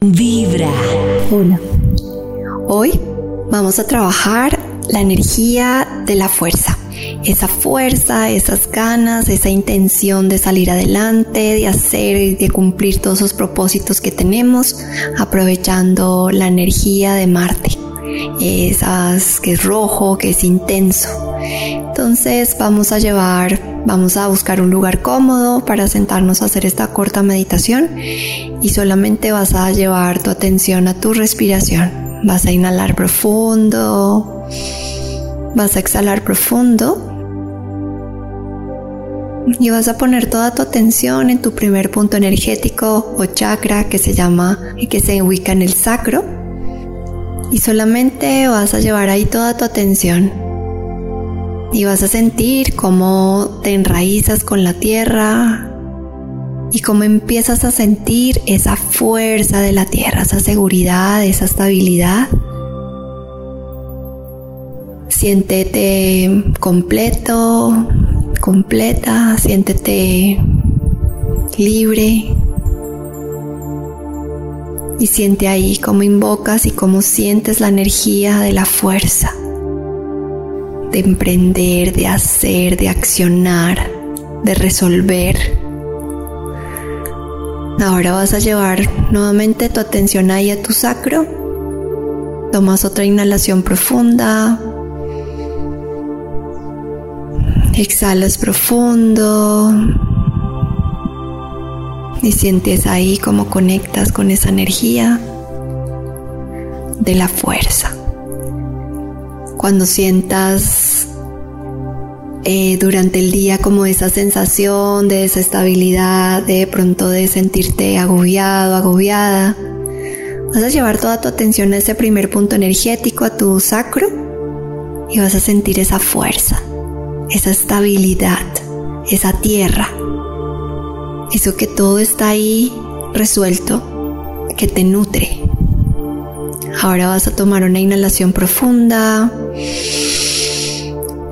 Vibra. Hola. Hoy vamos a trabajar la energía de la fuerza. Esa fuerza, esas ganas, esa intención de salir adelante, de hacer y de cumplir todos los propósitos que tenemos, aprovechando la energía de Marte. Esas que es rojo, que es intenso. Entonces vamos a llevar Vamos a buscar un lugar cómodo para sentarnos a hacer esta corta meditación y solamente vas a llevar tu atención a tu respiración. Vas a inhalar profundo, vas a exhalar profundo y vas a poner toda tu atención en tu primer punto energético o chakra que se llama y que se ubica en el sacro y solamente vas a llevar ahí toda tu atención y vas a sentir cómo te enraizas con la tierra y cómo empiezas a sentir esa fuerza de la tierra, esa seguridad, esa estabilidad. Siéntete completo, completa, siéntete libre. Y siente ahí cómo invocas y cómo sientes la energía de la fuerza de emprender, de hacer, de accionar, de resolver. Ahora vas a llevar nuevamente tu atención ahí a tu sacro. Tomas otra inhalación profunda. Exhalas profundo. Y sientes ahí cómo conectas con esa energía de la fuerza cuando sientas eh, durante el día como esa sensación de desestabilidad, de pronto de sentirte agobiado, agobiada, vas a llevar toda tu atención a ese primer punto energético, a tu sacro, y vas a sentir esa fuerza, esa estabilidad, esa tierra, eso que todo está ahí resuelto, que te nutre. Ahora vas a tomar una inhalación profunda,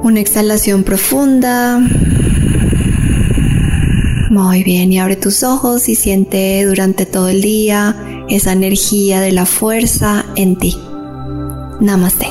una exhalación profunda. Muy bien, y abre tus ojos y siente durante todo el día esa energía de la fuerza en ti. Namaste.